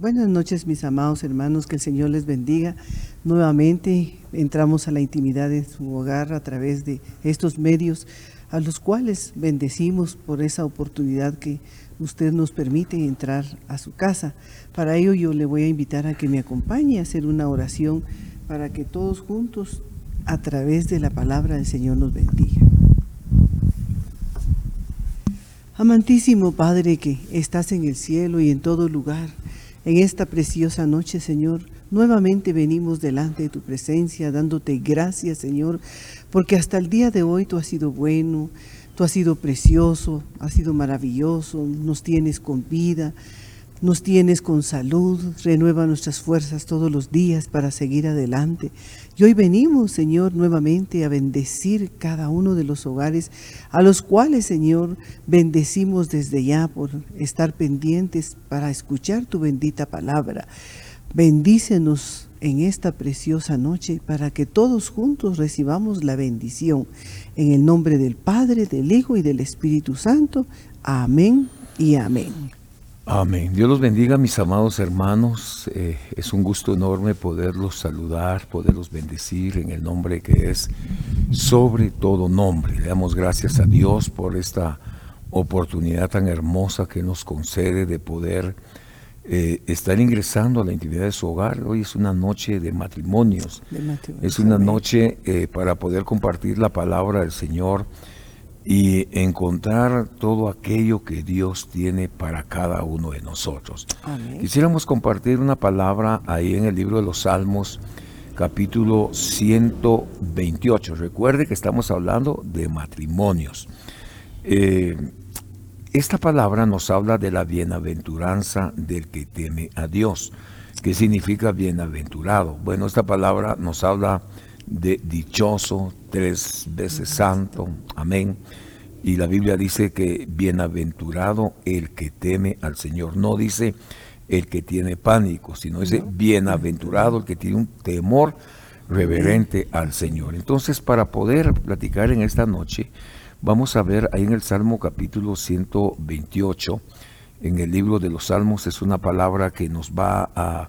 Buenas noches mis amados hermanos, que el Señor les bendiga. Nuevamente entramos a la intimidad de su hogar a través de estos medios a los cuales bendecimos por esa oportunidad que usted nos permite entrar a su casa. Para ello yo le voy a invitar a que me acompañe a hacer una oración para que todos juntos a través de la palabra del Señor nos bendiga. Amantísimo Padre que estás en el cielo y en todo lugar, en esta preciosa noche, Señor, nuevamente venimos delante de tu presencia, dándote gracias, Señor, porque hasta el día de hoy tú has sido bueno, tú has sido precioso, has sido maravilloso, nos tienes con vida, nos tienes con salud, renueva nuestras fuerzas todos los días para seguir adelante. Y hoy venimos, Señor, nuevamente a bendecir cada uno de los hogares a los cuales, Señor, bendecimos desde ya por estar pendientes para escuchar tu bendita palabra. Bendícenos en esta preciosa noche para que todos juntos recibamos la bendición. En el nombre del Padre, del Hijo y del Espíritu Santo. Amén y amén. Amén. Dios los bendiga, mis amados hermanos. Eh, es un gusto enorme poderlos saludar, poderlos bendecir en el nombre que es sobre todo nombre. Le damos gracias a Dios por esta oportunidad tan hermosa que nos concede de poder eh, estar ingresando a la intimidad de su hogar. Hoy es una noche de matrimonios. Es una noche eh, para poder compartir la palabra del Señor y encontrar todo aquello que Dios tiene para cada uno de nosotros. Quisiéramos compartir una palabra ahí en el libro de los Salmos, capítulo 128. Recuerde que estamos hablando de matrimonios. Eh, esta palabra nos habla de la bienaventuranza del que teme a Dios. ¿Qué significa bienaventurado? Bueno, esta palabra nos habla de dichoso, tres veces santo, amén. Y la Biblia dice que bienaventurado el que teme al Señor. No dice el que tiene pánico, sino dice bienaventurado el que tiene un temor reverente al Señor. Entonces, para poder platicar en esta noche, vamos a ver ahí en el Salmo capítulo 128, en el libro de los Salmos, es una palabra que nos va a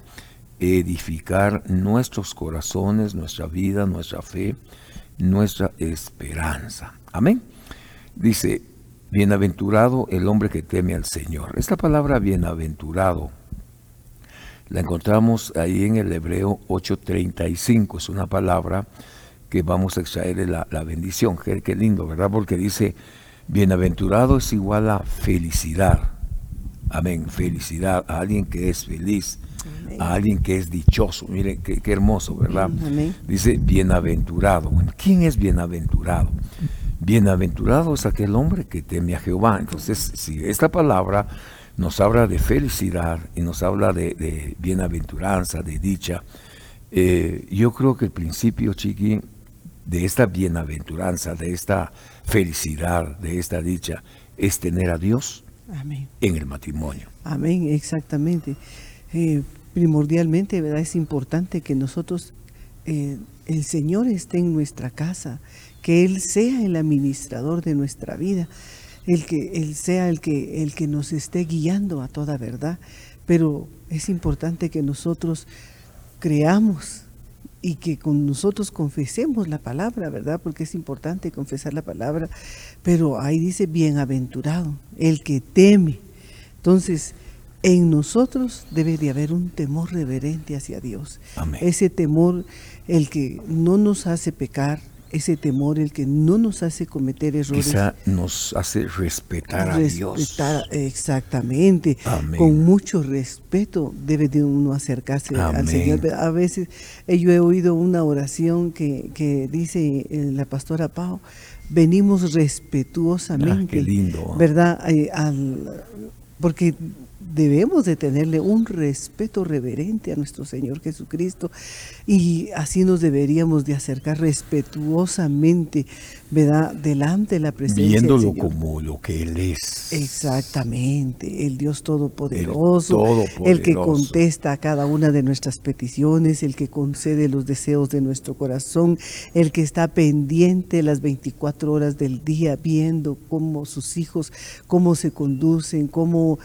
edificar nuestros corazones, nuestra vida, nuestra fe, nuestra esperanza. Amén. Dice, bienaventurado el hombre que teme al Señor. Esta palabra bienaventurado la encontramos ahí en el Hebreo 8:35. Es una palabra que vamos a extraer de la, bendición. Qué, qué lindo, ¿verdad? Porque dice, bienaventurado es igual a felicidad. Amén, felicidad a alguien que es feliz a alguien que es dichoso. Miren qué, hermoso, ¿verdad? Dice bienaventurado. ¿Quién es bienaventurado? Bienaventurado es aquel hombre que teme a Jehová. Entonces, si esta palabra nos habla de felicidad y nos habla de, bienaventuranza, de dicha, eh, yo creo que el principio, Chiqui, de esta bienaventuranza, de esta felicidad, de esta dicha, es tener a Dios en el matrimonio. Amén, exactamente. Eh, primordialmente, ¿verdad? Es importante que nosotros, eh, el Señor esté en nuestra casa, que Él sea el administrador de nuestra vida, el que Él sea el que, el que nos esté guiando a toda verdad. Pero es importante que nosotros creamos y que con nosotros confesemos la palabra, ¿verdad? Porque es importante confesar la palabra, pero ahí dice bienaventurado, el que teme. Entonces, en nosotros debe de haber un temor reverente hacia Dios. Ese temor, el que no nos hace pecar, ese temor, el que no nos hace cometer errores. Quizá nos hace respetar a Dios. Exactamente. Con mucho respeto debe de uno acercarse al Señor. A veces eh, yo he oído una oración que, que dice eh, la pastora Pau, venimos respetuosamente. Ah, qué lindo. ¿Verdad? Eh, al, porque debemos de tenerle un respeto reverente a nuestro Señor Jesucristo y así nos deberíamos de acercar respetuosamente, ¿verdad? Delante de la presencia Viéndolo del Señor. como lo que Él es. Exactamente, el Dios Todopoderoso, el que contesta a cada una de nuestras peticiones, el que concede los deseos de nuestro corazón, el que está pendiente las 24 horas del día viendo cómo sus hijos, cómo se conducen, cómo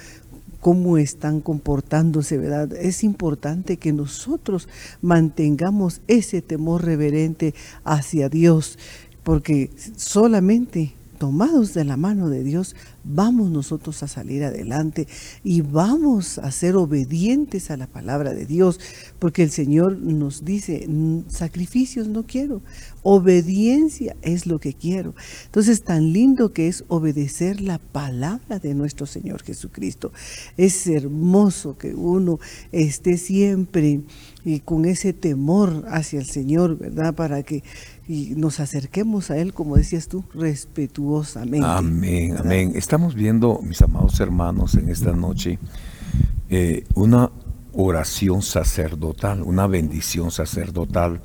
cómo están comportándose, ¿verdad? Es importante que nosotros mantengamos ese temor reverente hacia Dios, porque solamente tomados de la mano de Dios, vamos nosotros a salir adelante y vamos a ser obedientes a la palabra de Dios, porque el Señor nos dice, sacrificios no quiero, obediencia es lo que quiero. Entonces, tan lindo que es obedecer la palabra de nuestro Señor Jesucristo. Es hermoso que uno esté siempre y con ese temor hacia el Señor, ¿verdad? Para que y nos acerquemos a Él, como decías tú, respetuosamente. Amén, amén. Estamos viendo, mis amados hermanos, en esta noche eh, una oración sacerdotal, una bendición sacerdotal.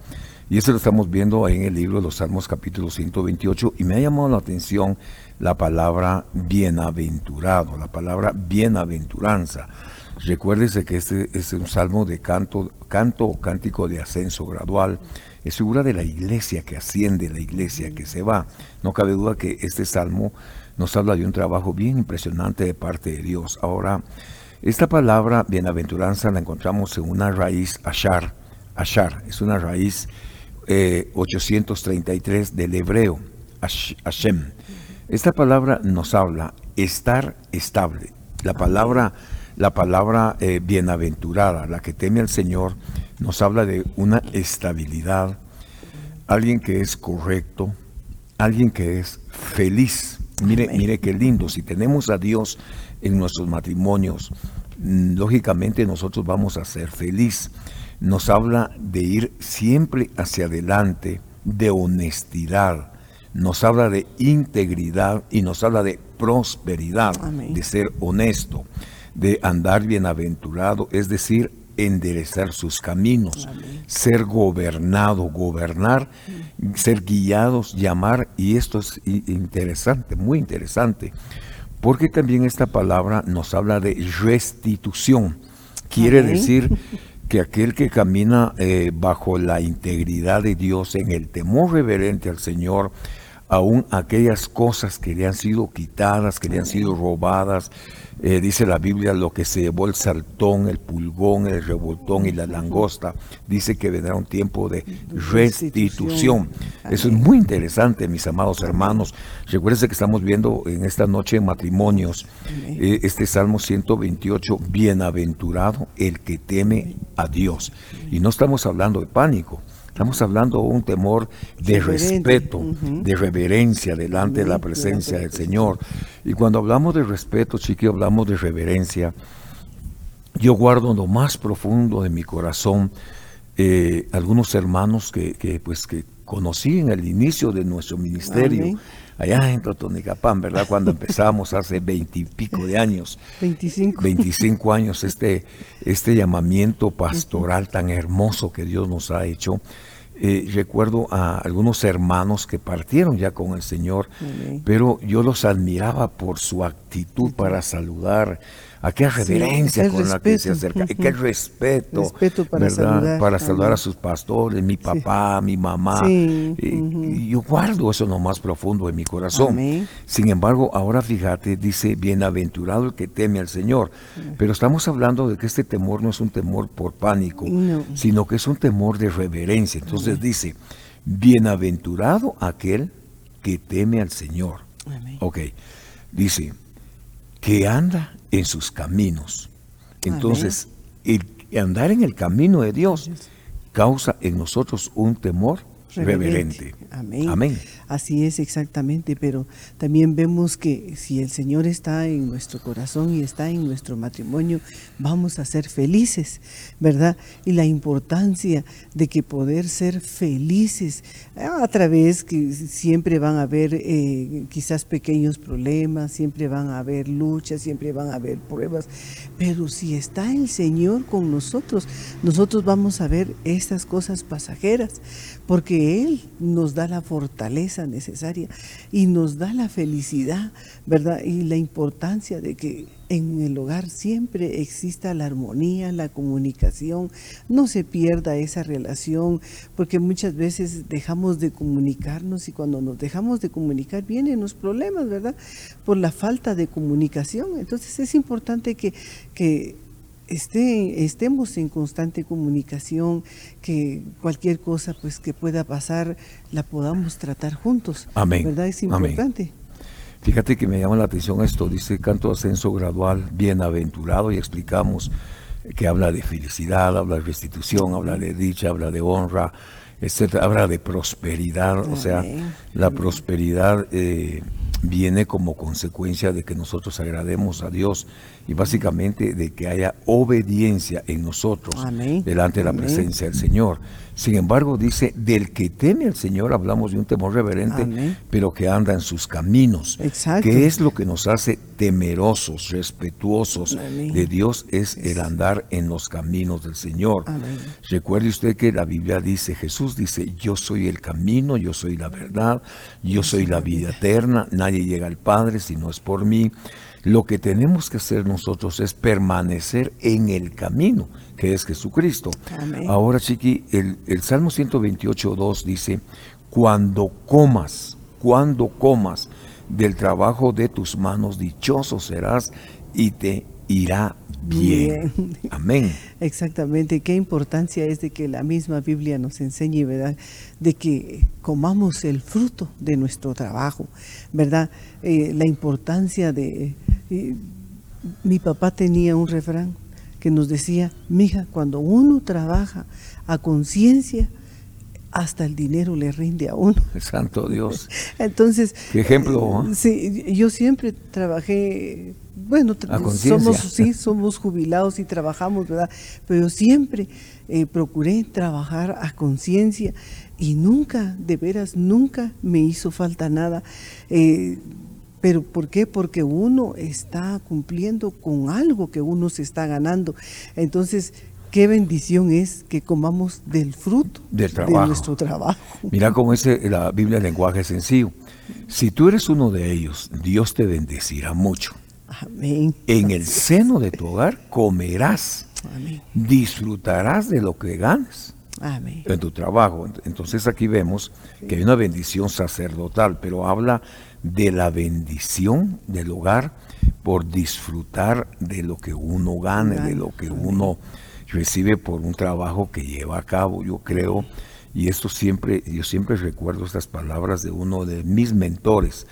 Y eso lo estamos viendo en el libro de los Salmos capítulo 128 y me ha llamado la atención la palabra bienaventurado, la palabra bienaventuranza. Recuérdese que este es un salmo de canto, canto o cántico de ascenso gradual es figura de la iglesia que asciende, la iglesia que se va. No cabe duda que este salmo nos habla de un trabajo bien impresionante de parte de Dios. Ahora, esta palabra bienaventuranza la encontramos en una raíz ashar. Ashar es una raíz 833 eh, del hebreo, Hashem. Esta palabra nos habla estar estable. La palabra, la palabra eh, bienaventurada, la que teme al Señor, nos habla de una estabilidad, alguien que es correcto, alguien que es feliz. Mire, mire qué lindo, si tenemos a Dios en nuestros matrimonios, mm, lógicamente nosotros vamos a ser feliz. Nos habla de ir siempre hacia adelante, de honestidad, nos habla de integridad y nos habla de prosperidad, de ser honesto, de andar bienaventurado, es decir, enderezar sus caminos, ser gobernado, gobernar, ser guiados, llamar, y esto es interesante, muy interesante, porque también esta palabra nos habla de restitución. Quiere decir que aquel que camina eh, bajo la integridad de Dios, en el temor reverente al Señor, aún aquellas cosas que le han sido quitadas, que le han sido robadas, eh, dice la Biblia, lo que se llevó el saltón, el pulgón, el revoltón y la langosta, dice que vendrá un tiempo de restitución. Eso es muy interesante, mis amados hermanos. Recuerden que estamos viendo en esta noche en matrimonios eh, este Salmo 128, bienaventurado el que teme a Dios. Y no estamos hablando de pánico. Estamos hablando de un temor de respeto, de reverencia delante de la presencia del Señor. Y cuando hablamos de respeto, chiqui, hablamos de reverencia. Yo guardo en lo más profundo de mi corazón eh, algunos hermanos que, pues, que conocí en el inicio de nuestro ministerio. Allá en Totonicapán, ¿verdad? Cuando empezamos hace veintipico de años. 25. 25 años, este, este llamamiento pastoral tan hermoso que Dios nos ha hecho. Eh, recuerdo a algunos hermanos que partieron ya con el Señor, pero yo los admiraba por su actitud para saludar, aquella reverencia con la que se acerca, aquel respeto, para, Saludar, para saludar a sus pastores, mi papá, mi mamá. y yo guardo eso en lo más profundo de mi corazón. Sin embargo, ahora fíjate, dice, bienaventurado el que teme al Señor. Pero estamos hablando de que este temor no es un temor por pánico, sino que es un temor de reverencia. Entonces dice, bienaventurado aquel que teme al Señor. Ok, dice, que anda en sus caminos. Entonces, el andar en el camino de Dios causa en nosotros un temor reverente. Amén. Así es exactamente, pero también vemos que si el Señor está en nuestro corazón y está en nuestro matrimonio, vamos a ser felices, ¿verdad? Y la importancia de que poder ser felices a través que siempre van a haber eh, quizás pequeños problemas, siempre van a haber luchas, siempre van a haber pruebas, pero si está el Señor con nosotros, nosotros vamos a ver estas cosas pasajeras, porque Él nos da la fortaleza necesaria y nos da la felicidad, ¿verdad? Y la importancia de que en el hogar siempre exista la armonía, la comunicación, no se pierda esa relación, porque muchas veces dejamos de comunicarnos y cuando nos dejamos de comunicar vienen los problemas, ¿verdad? Por la falta de comunicación. Entonces es importante que, que esté, estemos en constante comunicación, que cualquier cosa pues que pueda pasar la podamos tratar juntos. Amén. ¿Verdad? Es importante. Fíjate que me llama la atención esto, dice canto ascenso gradual, bienaventurado, y explicamos que habla de felicidad, habla de restitución, habla de dicha, habla de honra, etcétera, habla de prosperidad, o sea, la prosperidad eh, viene como consecuencia de que nosotros agrademos a Dios y básicamente de que haya obediencia en nosotros delante de la presencia del Señor. Sin embargo, dice, del que teme al Señor, hablamos de un temor reverente, pero que anda en sus caminos. Exacto. Que es lo que nos hace temerosos, respetuosos de Dios, es el andar en los caminos del Señor. Recuerde usted que la Biblia dice, Jesús dice, yo soy el camino, yo soy la verdad, yo soy la vida eterna, nadie llega al Padre si no es por mí. Lo que tenemos que hacer nosotros es permanecer en el camino, que es Jesucristo. Ahora, Chiqui, el, el Salmo 128, 2 dice, cuando comas, cuando comas del trabajo de tus manos, dichoso serás y te irá bien. Amén. Exactamente. Qué importancia es de que la misma Biblia nos enseñe, ¿verdad? De que comamos el fruto de nuestro trabajo, ¿verdad? Eh, la importancia de mi papá tenía un refrán que nos decía, mija, cuando uno trabaja a conciencia, hasta el dinero le rinde a uno. Santo Dios. Entonces, qué ejemplo. ¿eh? Sí, yo siempre trabajé, bueno, somos sí, somos jubilados y trabajamos, ¿verdad? Pero siempre eh, procuré trabajar a conciencia y nunca, de veras, nunca me hizo falta nada. Eh, pero ¿por qué? Porque uno está cumpliendo con algo que uno se está ganando. Entonces, qué bendición es que comamos del fruto de nuestro trabajo. Mira cómo es la Biblia el lenguaje sencillo. Si tú eres uno de ellos, Dios te bendecirá mucho. Amén. En el seno de tu hogar comerás. Amén. Disfrutarás de lo que ganes. Amén. En tu trabajo. Entonces aquí vemos que hay una bendición sacerdotal, pero habla de la bendición del hogar por disfrutar de lo que uno gane, de lo que uno recibe por un trabajo que lleva a cabo. Yo creo, y esto siempre, yo siempre recuerdo estas palabras de uno de mis mentores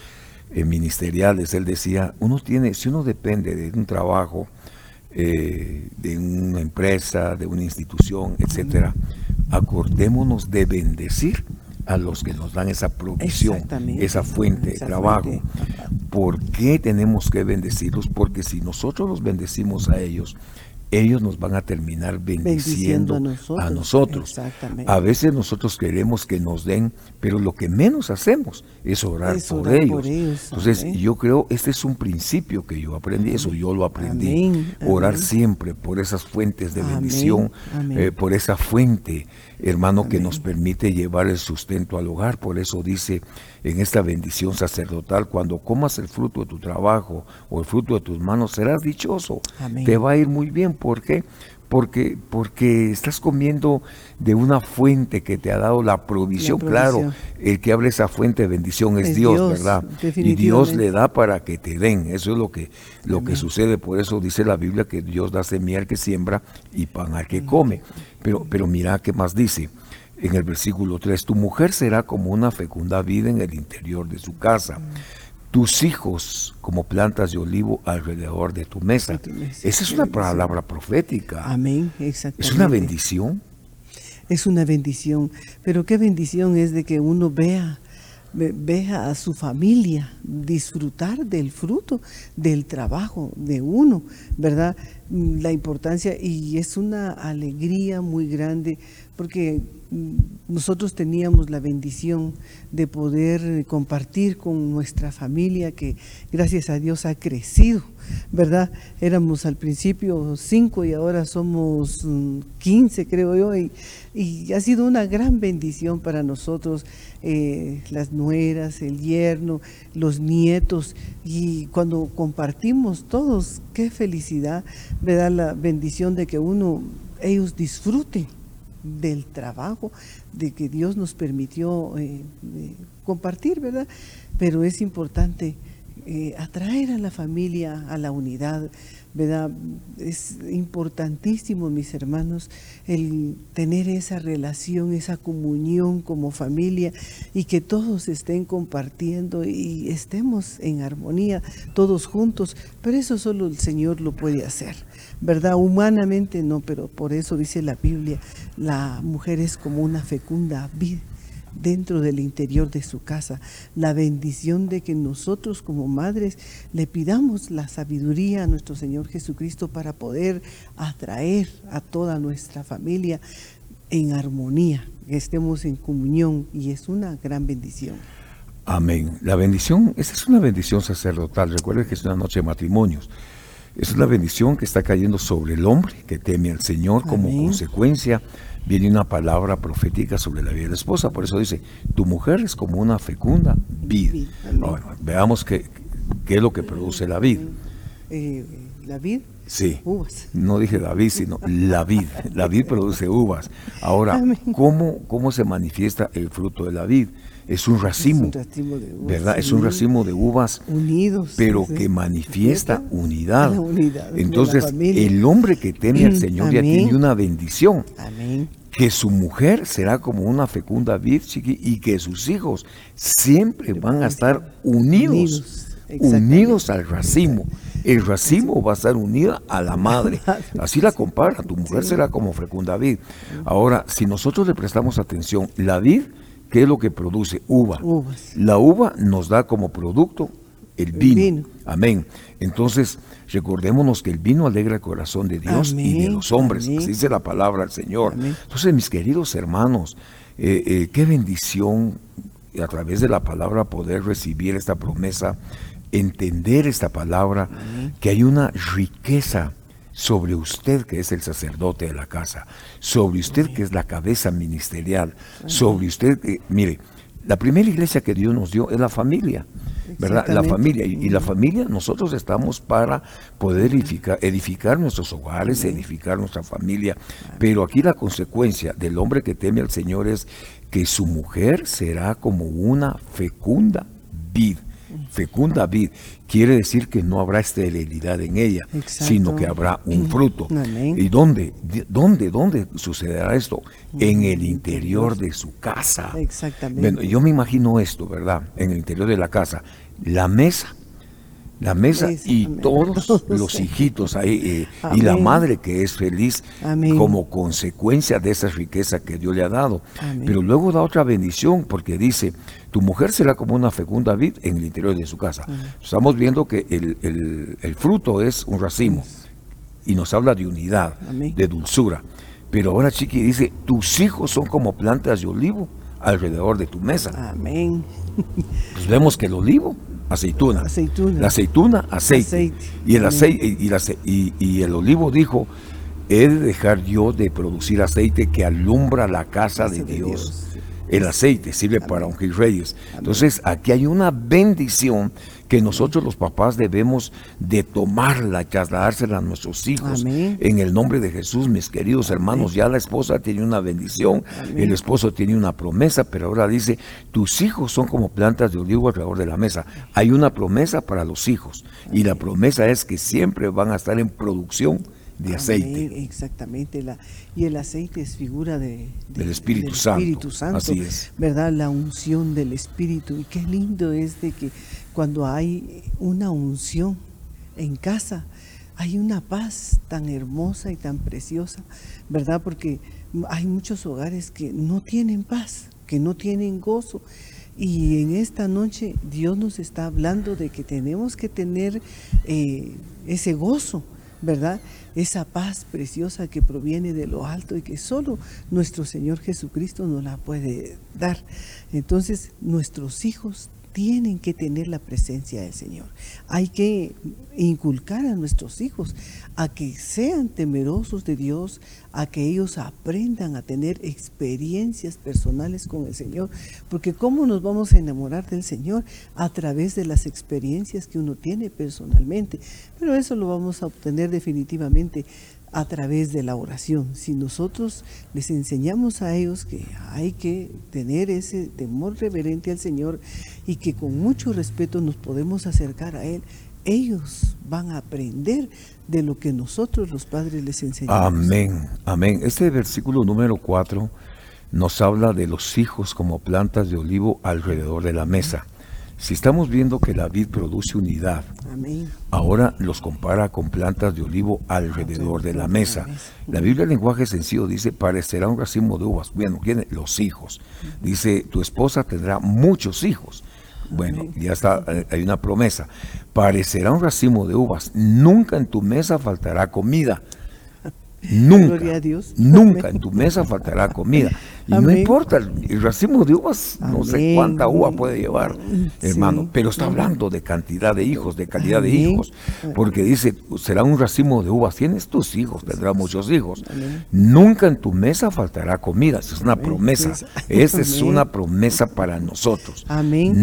eh, ministeriales. Él decía, uno tiene, si uno depende de un trabajo, eh, de una empresa, de una institución, etcétera, acordémonos de bendecir a los que nos dan esa provisión, esa fuente de trabajo. ¿Por qué tenemos que bendecirlos? Porque si nosotros los bendecimos a ellos, ellos nos van a terminar bendiciendo, a nosotros. A, veces nosotros queremos que nos den, pero lo que menos hacemos es orar, por, ellos. Entonces yo creo, este es un principio que yo aprendí, eso yo lo aprendí. Orar siempre por esas fuentes de bendición, eh, por esa fuente, hermano, que nos permite llevar el sustento al hogar. Por eso dice en esta bendición sacerdotal, cuando comas el fruto de tu trabajo o el fruto de tus manos, serás dichoso. Te va a ir muy bien. ¿Por qué? Porque, porque estás comiendo de una fuente que te ha dado la provisión. Claro, el que abre esa fuente de bendición es, Dios, ¿verdad? Y Dios le da para que te den. Eso es lo que, lo que sucede. Por eso dice la Biblia que Dios da semilla al que siembra y pan al que come. Pero, pero mira qué más dice en el versículo 3, tu mujer será como una fecunda vida en el interior de su casa, tus hijos como plantas de olivo alrededor de tu mesa. Esa es una palabra profética. Amén, exactamente. Es una bendición. Es una bendición, pero qué bendición es de que uno vea vea a su familia disfrutar del fruto del trabajo de uno, ¿verdad? La importancia y es una alegría muy grande porque mm, nosotros teníamos la bendición de poder compartir con nuestra familia que gracias a Dios ha crecido ¿verdad? Éramos al principio cinco y ahora somos mm, quince, creo yo, y, ha sido una gran bendición para nosotros, eh, las nueras, el yerno, los nietos, y cuando compartimos todos, qué felicidad, ¿verdad? La bendición de que uno, ellos disfruten del trabajo de que Dios nos permitió eh, compartir, ¿verdad? Pero es importante eh, atraer a la familia a la unidad, ¿verdad? Es importantísimo, mis hermanos, el tener esa relación, esa comunión como familia y que todos estén compartiendo y estemos en armonía, todos juntos, pero eso solo el Señor lo puede hacer, ¿verdad? Humanamente no, pero por eso dice la Biblia, la mujer es como una fecunda vid dentro del interior de su casa. La bendición de que nosotros como madres le pidamos la sabiduría a nuestro Señor Jesucristo para poder atraer a toda nuestra familia en armonía, que estemos en comunión y es una gran bendición. Amén. La bendición, esa es una bendición sacerdotal. Recuerden que es una noche de matrimonios. Es una bendición que está cayendo sobre el hombre que teme al Señor como consecuencia viene una palabra profética sobre la vida de la esposa. Por eso dice, tu mujer es como una fecunda vid. Veamos qué, qué, es lo que produce la vid. Eh, ¿La vid? Sí. Uvas. No dije David, sino la vid. La vid produce uvas. Ahora, ¿cómo, ¿cómo se manifiesta el fruto de la vid? Es un racimo, ¿verdad? Es un racimo de uvas unidos, pero que manifiesta unidad. Entonces, el hombre que teme al Señor ya tiene una bendición. Que su mujer será como una fecunda vid y que sus hijos siempre van a estar unidos, unidos, al racimo. El racimo va a estar unido a la madre. Así la compara. Tu mujer será como fecunda vid. Ahora, si nosotros le prestamos atención, la vid ¿Qué es lo que produce? Uva. La uva nos da como producto el vino. Amén. Entonces, recordémonos que el vino alegra el corazón de Dios y de los hombres. Así dice la palabra del Señor. Entonces, mis queridos hermanos, eh, eh, qué bendición a través de la palabra poder recibir esta promesa, entender esta palabra, que hay una riqueza sobre usted que es el sacerdote de la casa, sobre usted que es la cabeza ministerial, sobre usted que, mire, la primera iglesia que Dios nos dio es la familia, ¿verdad? La familia. Y, la familia, nosotros estamos para poder edificar, edificar nuestros hogares, edificar nuestra familia. Pero aquí la consecuencia del hombre que teme al Señor es que su mujer será como una fecunda vid fecunda vid, quiere decir que no habrá esterilidad en ella, sino que habrá un fruto. ¿Y dónde, dónde, dónde sucederá esto? En el interior de su casa. Exactamente. yo me imagino esto, ¿verdad? En el interior de la casa. La mesa la mesa y todos los hijitos ahí eh, y la madre que es feliz como consecuencia de esa riqueza que Dios le ha dado. Pero luego da otra bendición porque dice, tu mujer será como una fecunda vid en el interior de su casa. Estamos viendo que el, fruto es un racimo y nos habla de unidad, de dulzura. Pero ahora Chiqui dice, tus hijos son como plantas de olivo alrededor de tu mesa. Amén. Pues vemos que el olivo aceituna. La aceituna, aceite. Y, el aceite y, y, el olivo dijo, he de dejar yo de producir aceite que alumbra la casa de, Dios. El aceite sirve para ungir reyes. Entonces, aquí hay una bendición que nosotros los papás debemos de tomarla, trasladársela a nuestros hijos. En el nombre de Jesús, mis queridos hermanos, ya la esposa tiene una bendición, el esposo tiene una promesa, pero ahora dice, tus hijos son como plantas de olivo alrededor de la mesa. Hay una promesa para los hijos y la promesa es que siempre van a estar en producción de aceite. exactamente, la, y el aceite es figura de, del, Espíritu, Santo. Así es. ¿Verdad? La unción del Espíritu. Y qué lindo es de que cuando hay una unción en casa, hay una paz tan hermosa y tan preciosa, ¿verdad? Porque hay muchos hogares que no tienen paz, que no tienen gozo. Y en esta noche Dios nos está hablando de que tenemos que tener eh, ese gozo, ¿verdad? Esa paz preciosa que proviene de lo alto y que solo nuestro Señor Jesucristo nos la puede dar. Entonces, nuestros hijos tienen que tener la presencia del Señor. Hay que inculcar a nuestros hijos a que sean temerosos de Dios, a que ellos aprendan a tener experiencias personales con el Señor. Porque ¿cómo nos vamos a enamorar del Señor? A través de las experiencias que uno tiene personalmente. Pero eso lo vamos a obtener definitivamente a través de la oración. Si nosotros les enseñamos a ellos que hay que tener ese temor reverente al Señor y que con mucho respeto nos podemos acercar a Él, ellos van a aprender de lo que nosotros los padres les enseñamos. Amén, amén. Este versículo número 4 nos habla de los hijos como plantas de olivo alrededor de la mesa. Si estamos viendo que la vid produce unidad, ahora los compara con plantas de olivo alrededor de la mesa. La Biblia en lenguaje sencillo dice, parecerá un racimo de uvas. Bueno, tiene los hijos. Dice, tu esposa tendrá muchos hijos. Bueno, ya está, eh, hay una promesa. Parecerá un racimo de uvas. Nunca en tu mesa faltará comida. Nunca, nunca en tu mesa faltará comida. Y no importa, el racimo de uvas, no sé cuánta uva puede llevar, hermano, pero está hablando de cantidad de hijos, de calidad de hijos, porque dice, será un racimo de uvas, tienes tus hijos, tendrás muchos hijos. Nunca en tu mesa faltará comida, esa es una promesa, esa es una promesa para nosotros.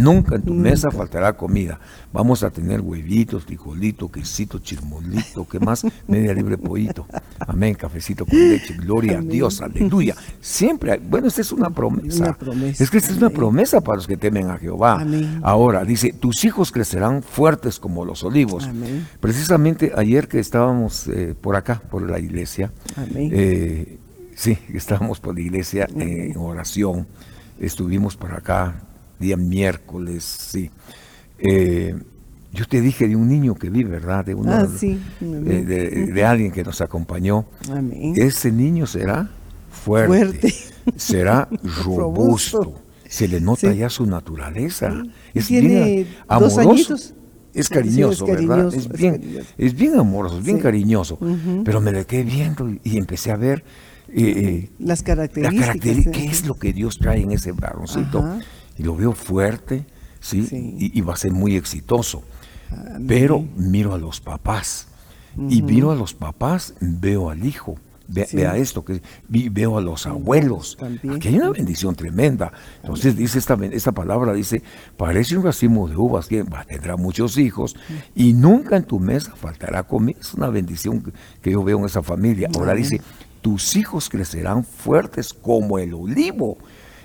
Nunca en tu mesa faltará comida. Vamos a tener huevitos, frijolito, quesito, chirmolito, ¿qué más? Media libre pollito. Amén, cafecito con leche, gloria a Dios, aleluya. Siempre hay, bueno, esta es una promesa. Es que esta es una promesa para los que temen a Jehová. Ahora, dice, tus hijos crecerán fuertes como los olivos. Precisamente ayer que estábamos eh, por acá, por la iglesia, eh, sí, estábamos por la iglesia en oración, estuvimos por acá día miércoles, sí. Eh, yo te dije de un niño que vi, ¿verdad? De, ah, de, alguien que nos acompañó. Ese niño será fuerte. será robusto. Se le nota ya su naturaleza. Es bien amoroso. Es cariñoso, ¿verdad? Es bien, es, bien amoroso, es bien cariñoso. Pero me le quedé viendo y, empecé a ver eh, eh, las características. ¿Qué es lo que Dios trae en ese varoncito? Y lo veo fuerte, ¿sí? Y, va a ser muy exitoso. Pero miro a los papás. Y miro a los papás, veo al hijo vea esto, que veo a los abuelos. Aquí hay una bendición tremenda. Entonces dice esta, esta palabra, dice, parece un racimo de uvas que tendrá muchos hijos y nunca en tu mesa faltará comida. Es una bendición que, yo veo en esa familia. Ahora dice, tus hijos crecerán fuertes como el olivo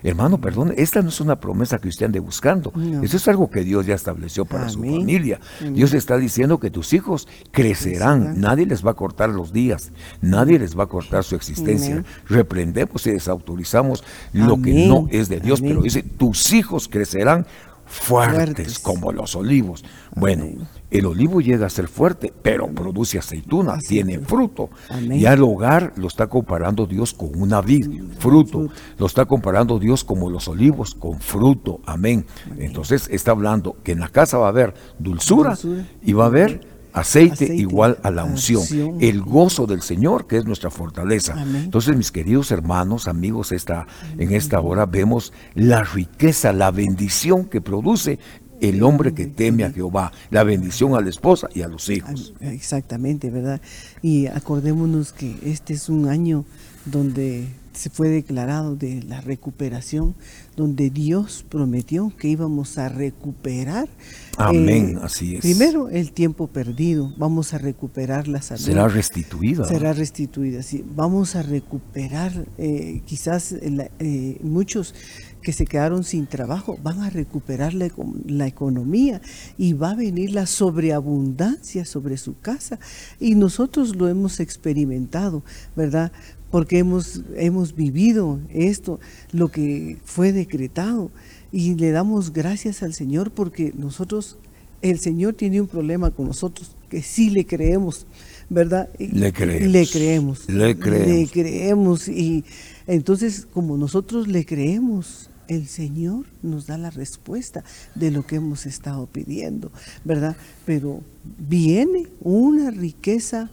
Hermano, perdón, esta no es una promesa que usted ande buscando. Eso es algo que Dios ya estableció para su familia. Dios está diciendo que tus hijos crecerán. Nadie les va a cortar los días. Nadie les va a cortar su existencia. Reprendemos y desautorizamos lo que no es de Dios. Pero dice, tus hijos crecerán fuertes, como los olivos. Bueno, el olivo llega a ser fuerte, pero produce aceituna, tiene fruto. Y al hogar lo está comparando Dios con una vid, fruto. Lo está comparando Dios como los olivos, con fruto. Amén. Entonces está hablando que en la casa va a haber dulzura y va a haber Aceite, igual a la unción, el gozo del Señor, que es nuestra fortaleza. Entonces, mis queridos hermanos, amigos, esta, en esta hora vemos la riqueza, la bendición que produce el hombre que teme a Jehová, la bendición a la esposa y a los hijos. Exactamente, ¿verdad? Y acordémonos que este es un año donde se fue declarado de la recuperación, donde Dios prometió que íbamos a recuperar. Amén, eh, así es. Primero, el tiempo perdido, vamos a recuperar la salud. Será restituida. Será restituida, sí. Vamos a recuperar, eh, quizás eh, muchos que se quedaron sin trabajo van a recuperar la, la, economía y va a venir la sobreabundancia sobre su casa. Y nosotros lo hemos experimentado, ¿verdad? Porque hemos, hemos vivido esto, lo que fue decretado. Y le damos gracias al Señor porque nosotros, el Señor tiene un problema con nosotros, que sí le creemos, ¿verdad? Le creemos. Le creemos. Le creemos. Le creemos. Y entonces, como nosotros le creemos, el Señor nos da la respuesta de lo que hemos estado pidiendo, ¿verdad? Pero viene una riqueza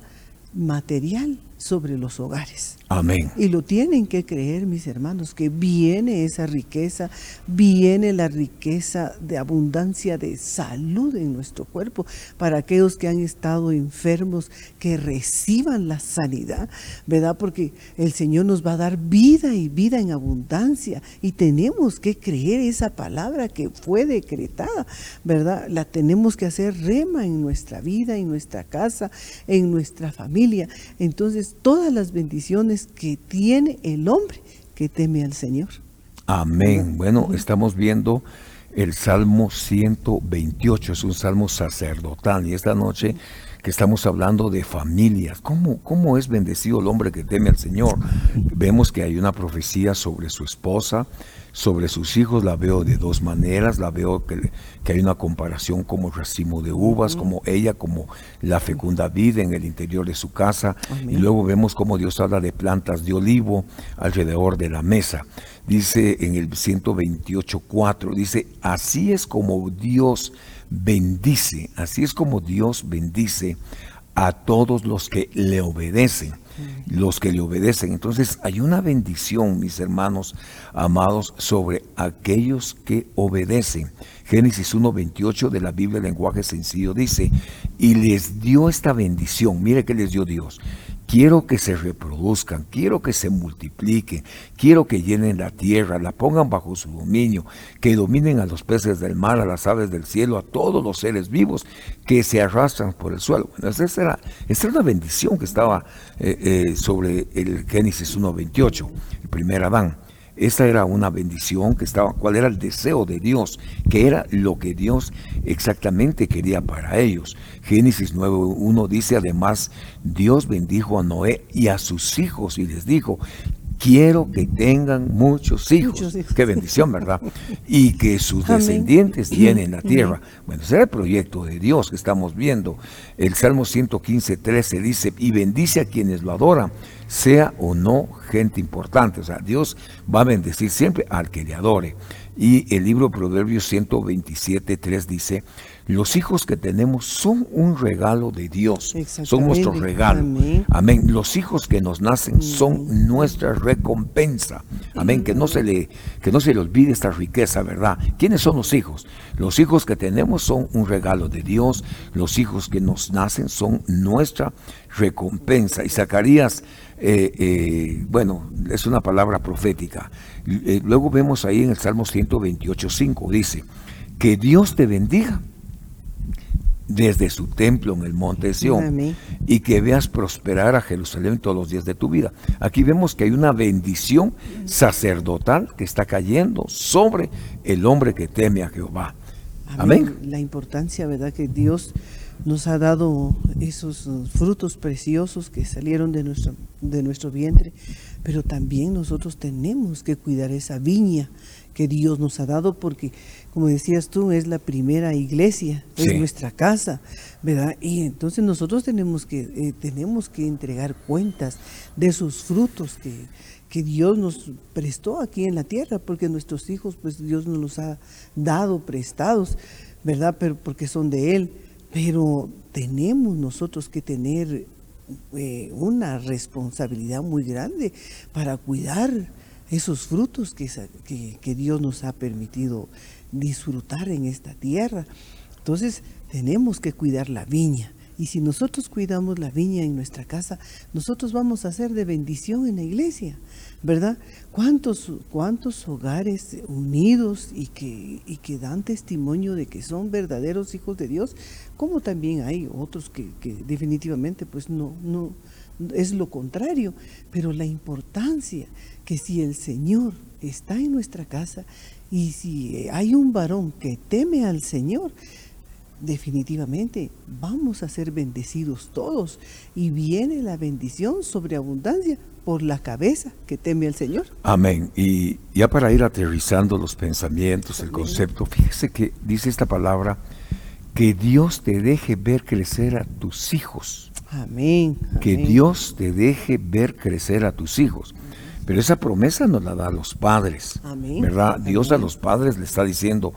material sobre los hogares. Amén. Y lo tienen que creer, mis hermanos, que viene esa riqueza, viene la riqueza de abundancia de salud en nuestro cuerpo para aquellos que han estado enfermos, que reciban la sanidad, ¿verdad? Porque el Señor nos va a dar vida y vida en abundancia y tenemos que creer esa palabra que fue decretada, ¿verdad? La tenemos que hacer rema en nuestra vida, en nuestra casa, en nuestra familia. Entonces, todas las bendiciones que tiene el hombre que teme al Señor. Amén. Bueno, estamos viendo el Salmo 128, es un salmo sacerdotal y esta noche que estamos hablando de familias, ¿cómo, cómo es bendecido el hombre que teme al Señor? Vemos que hay una profecía sobre su esposa, sobre sus hijos la veo de dos maneras, la veo que, que hay una comparación como racimo de uvas, como ella, como la fecunda vida en el interior de su casa, y luego vemos como Dios habla de plantas de olivo alrededor de la mesa. Dice en el 128.4, dice, así es como Dios bendice, así es como Dios bendice a todos los que le obedecen los que le obedecen. Entonces hay una bendición, mis hermanos amados, sobre aquellos que obedecen. Génesis 1.28 de la Biblia, lenguaje sencillo, dice, y les dio esta bendición. Mire que les dio Dios. Quiero que se reproduzcan, quiero que se multipliquen, quiero que llenen la tierra, la pongan bajo su dominio, que dominen a los peces del mar, a las aves del cielo, a todos los seres vivos que se arrastran por el suelo. Bueno, esa era, esa una bendición que estaba eh, eh, sobre el Génesis 1.28, el primer Adán. Esta era una bendición que estaba, cuál era el deseo de Dios, que era lo que Dios exactamente quería para ellos. Génesis 9.1 dice además, Dios bendijo a Noé y a sus hijos y les dijo, quiero que tengan muchos hijos. Qué bendición, ¿verdad? Y que sus descendientes tienen la tierra. Bueno, ese era el proyecto de Dios que estamos viendo. El Salmo 115, 13 dice, y bendice a quienes lo adoran, sea o no gente importante. O sea, Dios va a bendecir siempre al que le adore. Y el libro Proverbios 127, 3 dice, los hijos que tenemos son un regalo de Dios, son nuestro regalo. Amén. Los hijos que nos nacen son nuestra recompensa. Amén. Que no se le que no se le olvide esta riqueza, ¿verdad? ¿Quiénes son los hijos? Los hijos que tenemos son un regalo de Dios. Los hijos que nos nacen son nuestra recompensa. Y Zacarías, eh, eh, bueno, es una palabra profética. Eh, luego vemos ahí en el Salmo 128, 5, dice, que Dios te bendiga desde su templo en el monte de Sión y que veas prosperar a Jerusalén todos los días de tu vida. Aquí vemos que hay una bendición sacerdotal que está cayendo sobre el hombre que teme a Jehová. Amén. La importancia, ¿verdad? Que Dios nos ha dado esos uh, frutos preciosos que salieron de nuestro, de nuestro vientre, pero también nosotros tenemos que cuidar esa viña que Dios nos ha dado, porque como decías tú, es la primera iglesia, es nuestra casa, ¿verdad? Y entonces nosotros tenemos que, eh, tenemos que entregar cuentas de esos frutos que, que Dios nos prestó aquí en la tierra, porque nuestros hijos, pues Dios nos los ha dado prestados, ¿verdad? Pero porque son de Él. Pero tenemos nosotros que tener eh, una responsabilidad muy grande para cuidar esos frutos que, que, Dios nos ha permitido disfrutar en esta tierra. Entonces tenemos que cuidar la viña. Y si nosotros cuidamos la viña en nuestra casa, nosotros vamos a ser de bendición en la iglesia, ¿verdad? ¿Cuántos, cuántos hogares unidos y que, y que dan testimonio de que son verdaderos hijos de Dios? Como también hay otros que, que definitivamente pues no, no, es lo contrario, pero la importancia que si el Señor está en nuestra casa y si hay un varón que teme al Señor, definitivamente vamos a ser bendecidos todos y viene la bendición sobre abundancia por la cabeza que teme al Señor. Amén. Y ya para ir aterrizando los pensamientos, el concepto, fíjese que dice esta palabra, que Dios te deje ver crecer a tus hijos. Amén. Que Dios te deje ver crecer a tus hijos. Pero esa promesa nos la da a los padres, ¿verdad? Dios a los padres le está diciendo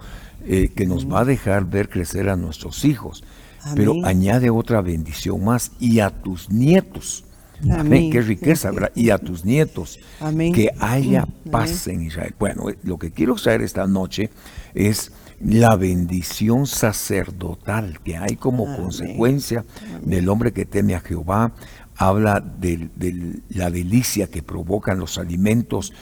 eh, que nos va a dejar ver crecer a nuestros hijos, pero añade otra bendición más y a tus nietos. Amén. Qué riqueza, ¿verdad? Y a tus nietos. Amén. Que haya paz en Israel. Bueno, eh, lo que quiero saber esta noche es la bendición sacerdotal que hay como consecuencia del hombre que teme a Jehová, habla de, la delicia que provocan los alimentos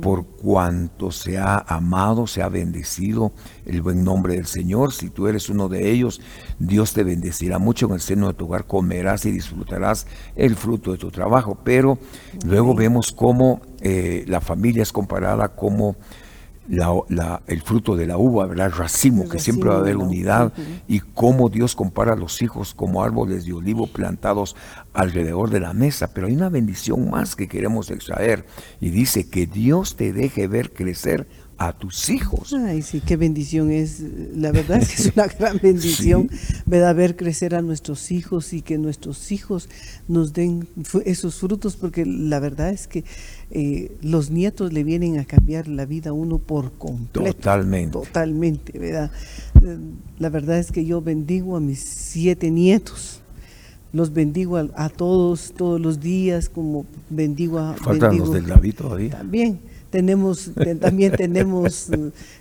por cuanto se ha amado, se ha bendecido el buen nombre del Señor. Si tú eres uno de ellos, Dios te bendecirá mucho en el seno de tu hogar, comerás y disfrutarás el fruto de tu trabajo. Pero luego vemos cómo eh, la familia es comparada como la, el fruto de la uva, ¿verdad? El racimo, que siempre va a haber unidad, y cómo Dios compara a los hijos como árboles de olivo plantados alrededor de la mesa. Pero hay una bendición más que queremos extraer, y dice que Dios te deje ver crecer a tus hijos. Ay, sí, qué bendición es. La verdad es que es una gran bendición, Ver crecer a nuestros hijos y que nuestros hijos nos den esos frutos, porque la verdad es que eh, los nietos le vienen a cambiar la vida a uno por completo. Totalmente. Totalmente, ¿verdad? La verdad es que yo bendigo a mis siete nietos los bendigo a, todos, todos los días, como bendigo a... Faltan los del David todavía. También, tenemos, también tenemos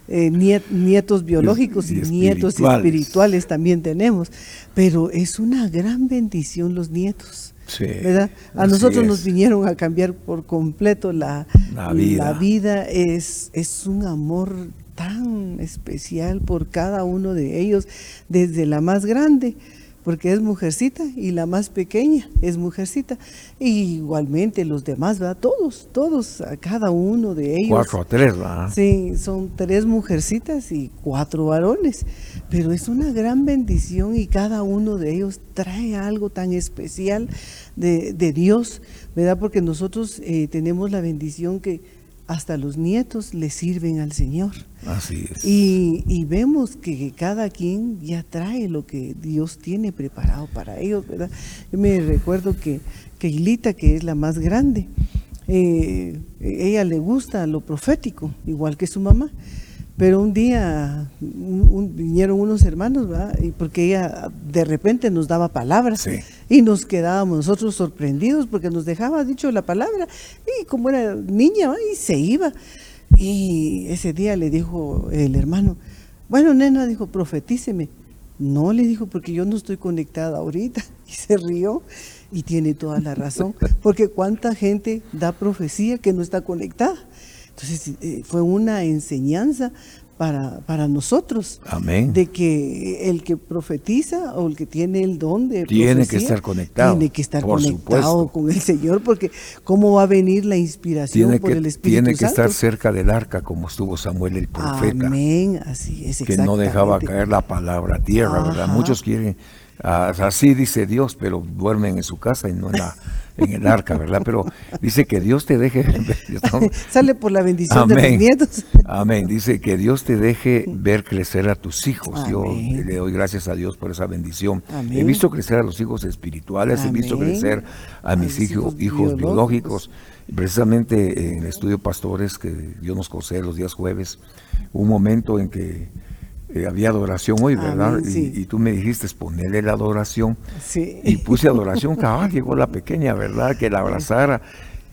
eh, nietos biológicos y, nietos espirituales también tenemos, pero es una gran bendición los nietos. ¿verdad? A nosotros nos vinieron a cambiar por completo la, la vida. La vida es, es un amor tan especial por cada uno de ellos, desde la más grande porque es mujercita y la más pequeña es mujercita. Y igualmente los demás, ¿verdad? Todos, todos, a cada uno de ellos. Cuatro a tres, ¿verdad? Sí, son tres mujercitas y cuatro varones. Pero es una gran bendición y cada uno de ellos trae algo tan especial de, Dios, ¿verdad? Porque nosotros eh, tenemos la bendición que hasta los nietos le sirven al Señor. Así es. Y, vemos que cada quien ya trae lo que Dios tiene preparado para ellos, ¿verdad? Yo me recuerdo que, que Hilita, que es la más grande, eh, ella le gusta lo profético, igual que su mamá. Pero un día vinieron unos hermanos, ¿verdad? Y porque ella de repente nos daba palabras y nos quedábamos nosotros sorprendidos porque nos dejaba dicho la palabra y como era niña, y se iba. Y ese día le dijo el hermano, bueno, nena, dijo, profetíceme. No, le dijo, porque yo no estoy conectada ahorita. Y se rió y tiene toda la razón, porque cuánta gente da profecía que no está conectada. Entonces eh, fue una enseñanza para, para nosotros. Amén. De que el que profetiza o el que tiene el don de tiene que estar conectado. Tiene que estar conectado con el Señor, porque ¿cómo va a venir la inspiración por el Espíritu Tiene que estar cerca del arca, como estuvo Samuel el profeta. Amén, así es. Que no dejaba caer la palabra a tierra, ¿verdad? Muchos quieren, así dice Dios, pero duermen en su casa y no en la en el arca, ¿verdad? Pero dice que Dios te deje. Sale por la bendición de los nietos. Amén. Dice que Dios te deje ver crecer a tus hijos. Yo le doy gracias a Dios por esa bendición. He visto crecer a los hijos espirituales, he visto crecer a mis hijos, hijos biológicos. Precisamente en el estudio Pastores, que Dios nos concede los días jueves, un momento en que eh, había adoración hoy, ¿verdad? y, tú me dijiste ponerle la adoración. Sí. Y puse adoración, cabal, llegó la pequeña, ¿verdad? Que la abrazara.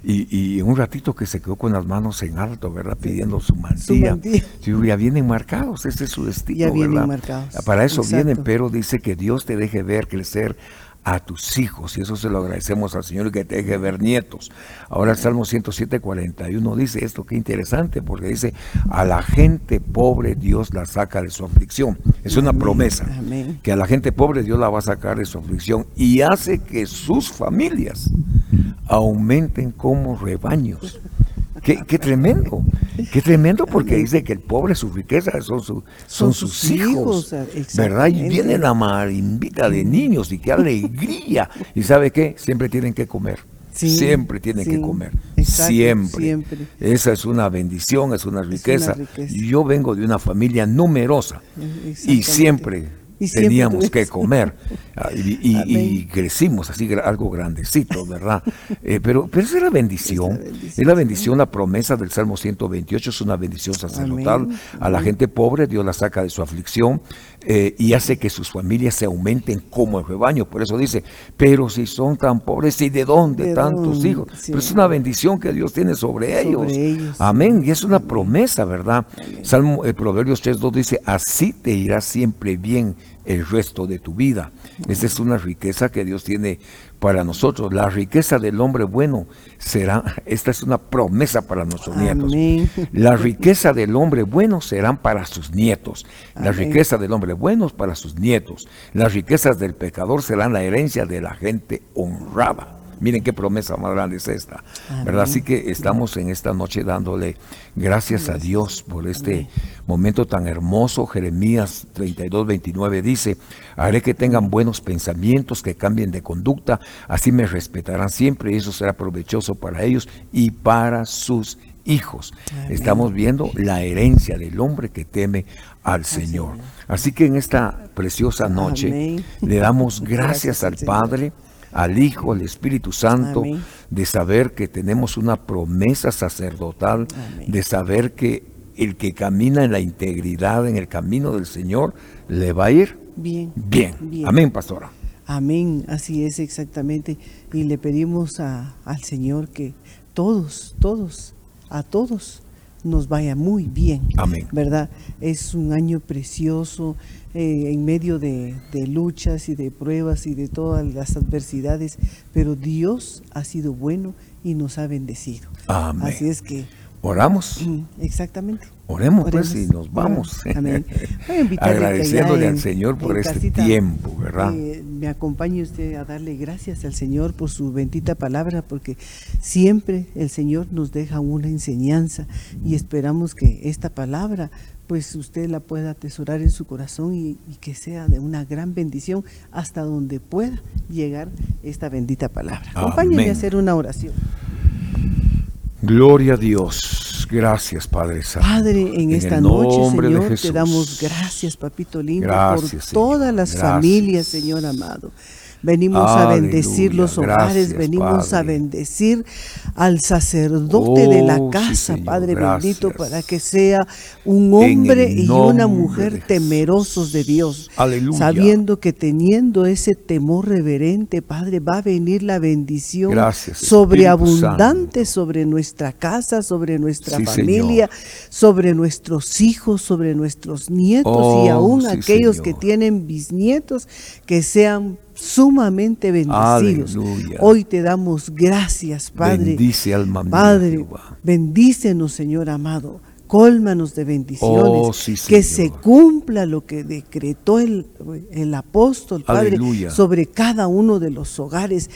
Y, y, un ratito que se quedó con las manos en alto, ¿verdad? Pidiendo su mantilla. ya vienen marcados, ese es su destino. Ya vienen marcados. Para eso vienen, pero dice que Dios te deje ver crecer a tus hijos, y eso se lo agradecemos al Señor y que te deje ver nietos. Ahora el Salmo 107, 41 dice esto, qué interesante, porque dice, a la gente pobre Dios la saca de su aflicción. Es una promesa, que a la gente pobre Dios la va a sacar de su aflicción y hace que sus familias aumenten como rebaños. Qué, tremendo, qué tremendo porque dice que el pobre su riqueza son, son, sus, hijos, ¿verdad? Y viene la marimbita de niños y qué alegría. ¿Y sabe qué? Siempre tienen que comer. siempre tienen que comer. siempre. Esa es una bendición, es una riqueza. Yo vengo de una familia numerosa y siempre teníamos que comer. Ah, y, crecimos así algo grandecito, ¿verdad? Eh, pero, pero esa es la bendición, es la bendición, la promesa del Salmo 128 es una bendición sacerdotal. A la gente pobre. Dios la saca de su aflicción. Eh, y hace que sus familias se aumenten como el rebaño. Por eso dice, pero si son tan pobres, ¿y de dónde tantos hijos? Pero es una bendición que Dios tiene sobre, ellos. Amén. Y es una promesa, ¿verdad? Salmo, eh, Proverbios 3.2 dice, así te irá siempre bien el resto de tu vida. Esa es una riqueza que Dios tiene para nosotros. La riqueza del hombre bueno será, esta es una promesa para nuestros nietos. La riqueza del hombre bueno serán para sus nietos. La riqueza del hombre bueno para sus nietos. Las riquezas del pecador serán la herencia de la gente honrada. Miren qué promesa más grande es esta, ¿verdad? Así que estamos en esta noche dándole gracias a Dios por este momento tan hermoso. Jeremías 32, 29 dice, haré que tengan buenos pensamientos, que cambien de conducta, así me respetarán siempre y eso será provechoso para ellos y para sus hijos. Estamos viendo la herencia del hombre que teme al Señor. Así que en esta preciosa noche le damos gracias, al Padre al Hijo, al Espíritu Santo, de saber que tenemos una promesa sacerdotal, de saber que el que camina en la integridad, en el camino del Señor, le va a ir bien. Bien. Amén, pastora. Amén, así es exactamente. Y le pedimos al Señor que todos, todos, a todos nos vaya muy bien. Amén. ¿Verdad? Es un año precioso, eh, en medio de, luchas y de pruebas y de todas las adversidades, pero Dios ha sido bueno y nos ha bendecido. Amén. Así es que... Oramos. Mm, exactamente. Oremos, pues y nos vamos. Amén. Agradeciéndole al Señor por este tiempo, ¿verdad? Eh, me acompañe usted a darle gracias al Señor por su bendita palabra, porque siempre el Señor nos deja una enseñanza y esperamos que esta palabra pues usted la pueda atesorar en su corazón y, que sea de una gran bendición hasta donde pueda llegar esta bendita palabra. Acompáñenme a hacer una oración. Gloria a Dios. Gracias, Padre Santo. Padre, en, esta noche, Señor, te damos gracias, Papito lindo, por todas las familias, Señor amado. Venimos a bendecir los hogares, venimos a bendecir al sacerdote de la oh, casa, Padre bendito, para que sea un hombre y una mujer temerosos de Dios. Sabiendo que teniendo ese temor reverente, Padre, va a venir la bendición sobreabundante sobre nuestra casa, sobre nuestra familia, sobre nuestros hijos, sobre nuestros nietos y oh, aún aquellos que tienen bisnietos, que sean sumamente bendecidos. Hoy te damos gracias, Padre. Bendice alma Padre, bendícenos, Señor amado. Cólmanos de bendiciones. Oh, que se cumpla lo que decretó el, el apóstol, Padre, sobre cada uno de los hogares.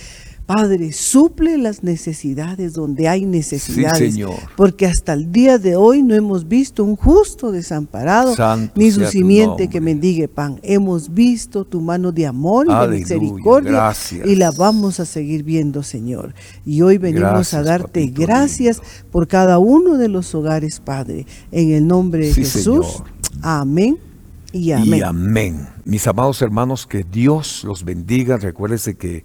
Padre, suple las necesidades donde hay necesidades. Porque hasta el día de hoy no hemos visto un justo desamparado, ni su simiente que mendigue pan. Hemos visto tu mano de amor y de misericordia y la vamos a seguir viendo, Señor. Y hoy venimos a darte gracias por cada uno de los hogares, Padre. En el nombre de Jesús. Amén. Y amén. y amén. Mis amados hermanos, que Dios los bendiga. Recuérdese que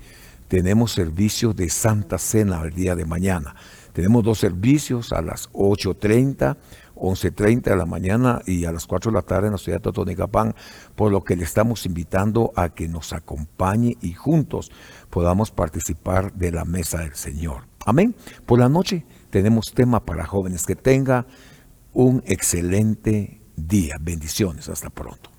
tenemos servicios de Santa Cena el día de mañana. Tenemos dos servicios a las 8.30, 11.30 de la mañana y a las 4 de la tarde en la ciudad de Totonicapán, por lo que le estamos invitando a que nos acompañe y juntos podamos participar de la mesa del Señor. Amén. Por la noche tenemos tema para jóvenes. Que tenga un excelente día. Bendiciones. Hasta pronto.